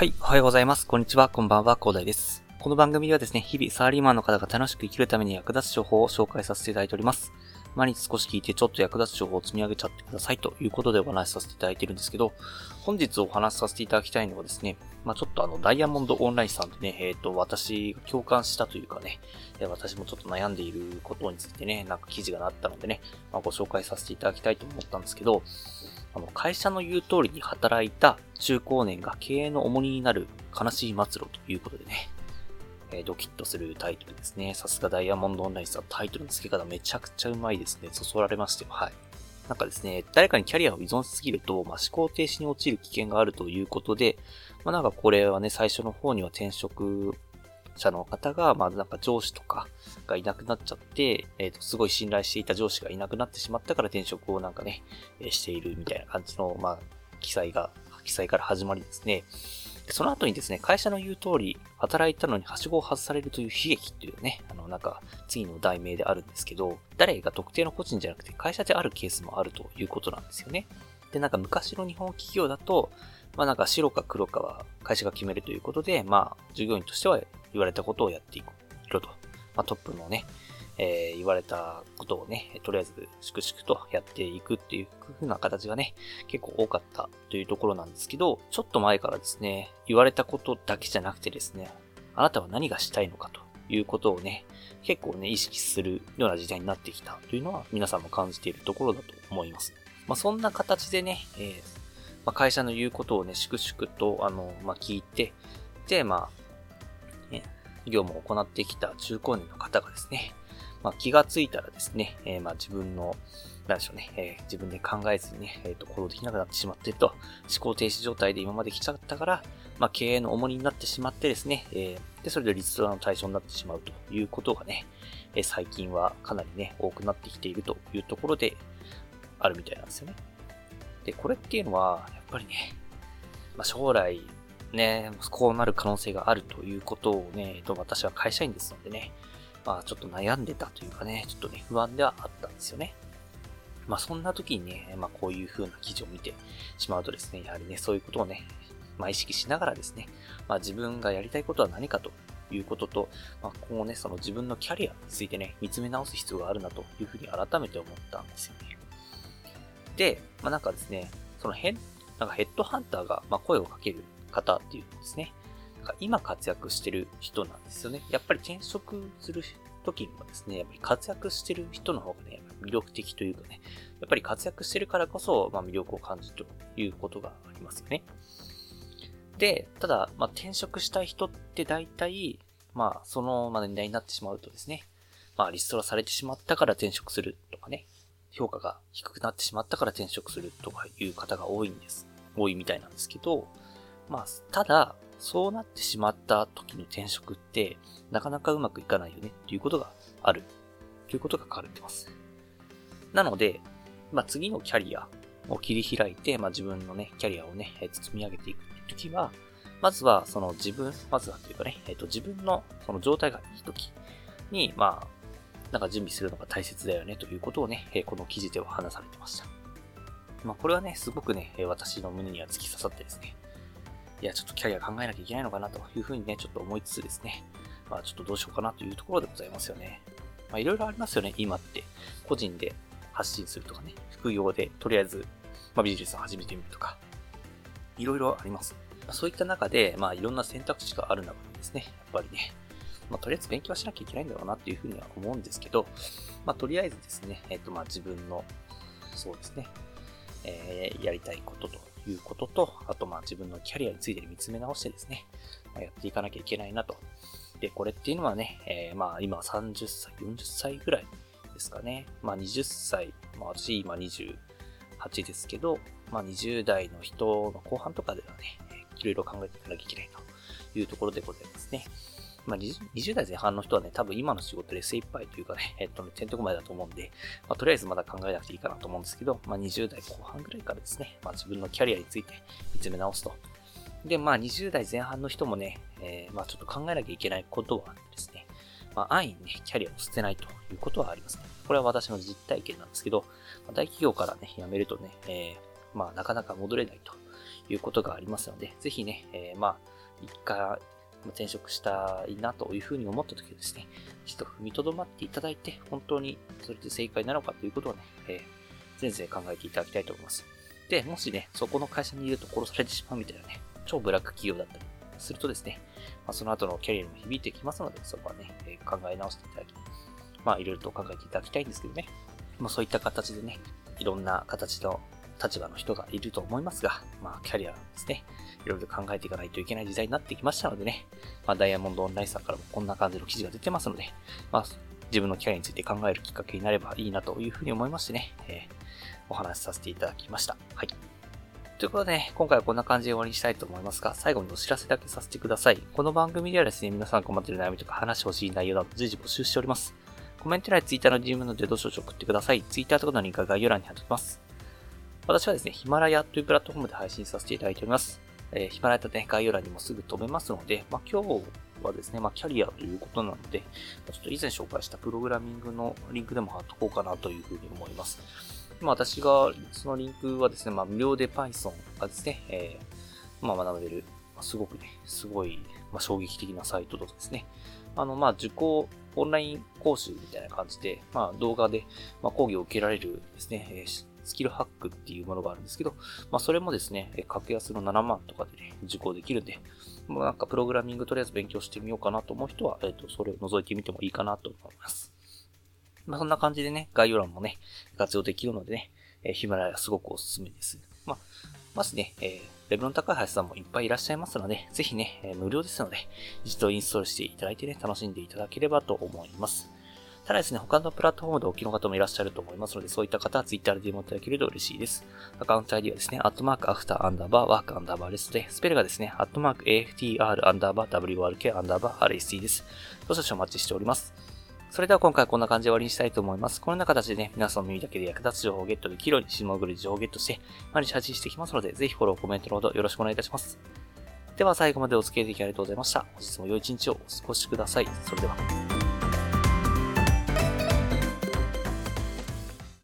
はい、おはようございます。こんにちは、こんばんは、広大です。この番組ではですね、日々サラリーマンの方が楽しく生きるために役立つ情報を紹介させていただいております。毎日少し聞いてちょっと役立つ情報を積み上げちゃってくださいということでお話しさせていただいてるんですけど、本日お話しさせていただきたいのはですね、まあちょっとあの、ダイヤモンドオンラインさんでね、えっ、ー、と、私が共感したというかね、私もちょっと悩んでいることについてね、なんか記事がなったのでね、まあ、ご紹介させていただきたいと思ったんですけど、あの、会社の言う通りに働いた中高年が経営の重荷になる悲しい末路ということでね、えー、ドキッとするタイトルですね。さすがダイヤモンドオンラインさん、タイトルの付け方めちゃくちゃうまいですね。そそられましてよ。はい。なんかですね、誰かにキャリアを依存しすぎると、まあ、思考停止に陥る危険があるということで、まあ、なんかこれはね、最初の方には転職者の方が、まあなんか上司とかがいなくなっちゃって、えっ、ー、と、すごい信頼していた上司がいなくなってしまったから転職をなんかね、えしているみたいな感じの、まあ、記載が、記載から始まりですね。その後にですね、会社の言う通り、働いたのにはしごを外されるという悲劇っていうね、あの、なんか、次の題名であるんですけど、誰が特定の個人じゃなくて会社であるケースもあるということなんですよね。で、なんか昔の日本企業だと、まあなんか白か黒かは会社が決めるということで、まあ従業員としては言われたことをやっていくと。まあトップのね、えー、言われたことをね、とりあえず粛々とやっていくっていう風な形がね、結構多かったというところなんですけど、ちょっと前からですね、言われたことだけじゃなくてですね、あなたは何がしたいのかということをね、結構ね、意識するような時代になってきたというのは皆さんも感じているところだと思います。まあそんな形でね、えーまあ、会社の言うことをね、粛々と、あの、まあ、聞いて、で、まあ、業務を行ってきた中高年の方がですね、まあ、気がついたらですね、えー、まあ、自分の、なんでしょうね、えー、自分で考えずにね、え、ー、と、行動できなくなってしまっていると、思考停止状態で今まで来ちゃったから、まあ、経営の重荷になってしまってですね、えー、で、それでリストラの対象になってしまうということがね、えー、最近はかなりね、多くなってきているというところであるみたいなんですよね。で、これっていうのは、やっぱりね、まあ、将来、ね、こうなる可能性があるということをね、と私は会社員ですのでね、まあちょっと悩んでたというかね、ちょっとね、不安ではあったんですよね。まあそんな時にね、まあこういう風な記事を見てしまうとですね、やはりね、そういうことをね、まあ意識しながらですね、まあ自分がやりたいことは何かということと、まあ今後ね、その自分のキャリアについてね、見つめ直す必要があるなというふうに改めて思ったんですよね。で、まあなんかですね、そのヘッ、なんかヘッドハンターが、ま声をかける方っていうのですね、なんか今活躍してる人なんですよね。やっぱり転職する時にもですね、やっぱり活躍してる人の方がね、魅力的というかね、やっぱり活躍してるからこそ、まあ、魅力を感じるということがありますよね。で、ただ、まあ、転職したい人って大体、まあ、その、ま、年代になってしまうとですね、まあ、リストラされてしまったから転職するとかね、評価が低くなってしまったから転職するとかいう方が多いんです。多いみたいなんですけど、まあ、ただ、そうなってしまった時の転職って、なかなかうまくいかないよねっていうことがある。ということが書かれてます。なので、まあ、次のキャリアを切り開いて、まあ、自分のね、キャリアをね、積み上げていくっていう時は、まずは、その自分、まずはというかね、えっ、と、自分のその状態がいい時に、まあ、なんか準備するのが大切だよねということをねえ、この記事では話されてました。まあこれはね、すごくね、私の胸には突き刺さってですね、いや、ちょっとキャリア考えなきゃいけないのかなというふうにね、ちょっと思いつつですね、まあちょっとどうしようかなというところでございますよね。まあいろいろありますよね、今って。個人で発信するとかね、副業でとりあえず、まあ、ビジネスを始めてみるとか、いろいろあります。そういった中で、まあいろんな選択肢がある中でですね、やっぱりね、まあ、とりあえず勉強しなきゃいけないんだろうなっていうふうには思うんですけど、まあ、とりあえずですね、えっ、ー、と、まあ、自分の、そうですね、えー、やりたいことということと、あと、まあ、自分のキャリアについて見つめ直してですね、まあ、やっていかなきゃいけないなと。で、これっていうのはね、えー、まあ、今30歳、40歳ぐらいですかね。まあ、20歳、まあ、私今28ですけど、まあ、20代の人の後半とかではね、いろいろ考えていかなきゃいけないというところでございますね。まあ20、代前半の人はね、多分今の仕事で精一杯というかね、えっとね、てんとこまでだと思うんで、まあ、とりあえずまだ考えなくていいかなと思うんですけど、まあ、20代後半ぐらいからですね、まあ、自分のキャリアについて見つめ直すと。で、まあ、20代前半の人もね、えー、まあ、ちょっと考えなきゃいけないことはですね、まあ、安易にね、キャリアを捨てないということはありますね。これは私の実体験なんですけど、まあ、大企業からね、辞めるとね、えー、まあ、なかなか戻れないということがありますので、ぜひね、えー、まあ、一回、転職したいなというふうに思った時はですね、一度踏みとどまっていただいて、本当にそれで正解なのかということをね、えー、全然考えていただきたいと思います。で、もしね、そこの会社にいると殺されてしまうみたいなね、超ブラック企業だったりするとですね、まあ、その後のキャリアにも響いてきますので、そこはね、えー、考え直していただき、まあ、いろいろと考えていただきたいんですけどね、まあ、そういった形でね、いろんな形の立場の人がいると思いますが、まあ、キャリアですね、いろいろ考えていかないといけない時代になってきましたのでね、まあ、ダイヤモンドオンラインさんからもこんな感じの記事が出てますので、まあ、自分のキャリアについて考えるきっかけになればいいなというふうに思いましてね、えー、お話しさせていただきました。はい。ということで、ね、今回はこんな感じで終わりにしたいと思いますが、最後にお知らせだけさせてください。この番組ではですね、皆さん困っている悩みとか話してほしい内容など随時募集しております。コメント欄や Twitter の DM のでどしどし送ってください。Twitter とかのリンクは概要欄に貼っておきます。私はですね、ヒマラヤというプラットフォームで配信させていただいております。えー、ヒマラヤとね、概要欄にもすぐ飛べますので、まあ、今日はですね、まあ、キャリアということなので、ちょっと以前紹介したプログラミングのリンクでも貼っとこうかなというふうに思います。今私が、そのリンクはですね、まあ、無料で Python がですね、えー、まあ、学べる、ま、すごくね、すごい、ま、衝撃的なサイトとですね、あの、まあ、受講、オンライン講習みたいな感じで、まあ、動画で、ま、講義を受けられるですね、えースキルハックっていうものがあるんですけど、まあそれもですね、格安の7万とかでね、受講できるんで、もうなんかプログラミングとりあえず勉強してみようかなと思う人は、えっ、ー、と、それを覗いてみてもいいかなと思います。まあそんな感じでね、概要欄もね、活用できるのでね、えー、ヒマラヤすごくおすすめです。まあ、まずね、えー、レベルの高い林さんもいっぱいいらっしゃいますので、ぜひね、えー、無料ですので、一度インストールしていただいてね、楽しんでいただければと思います。ただですね、他のプラットフォームでお聞きの方もいらっしゃると思いますので、そういった方は Twitter で DM いただけると嬉しいです。アカウント ID はですね、アットマークアフターアンダーバーワークアンダーバーレストで、スペルがですね、アットマーク AFTR アンダーバー WRK アンダーバー RST です。どうぞお待ちしております。それでは今回はこんな感じで終わりにしたいと思います。このような形でね、皆さんの耳だけで役立つ情報をゲットできるように、シモグル情報をゲットして、毎日発信していきますので、ぜひフォロー、コメントのほどよろしくお願いいたします。では最後までお付き合いいただきありがとうございました。本日も良い一日をお過ごしください。それでは。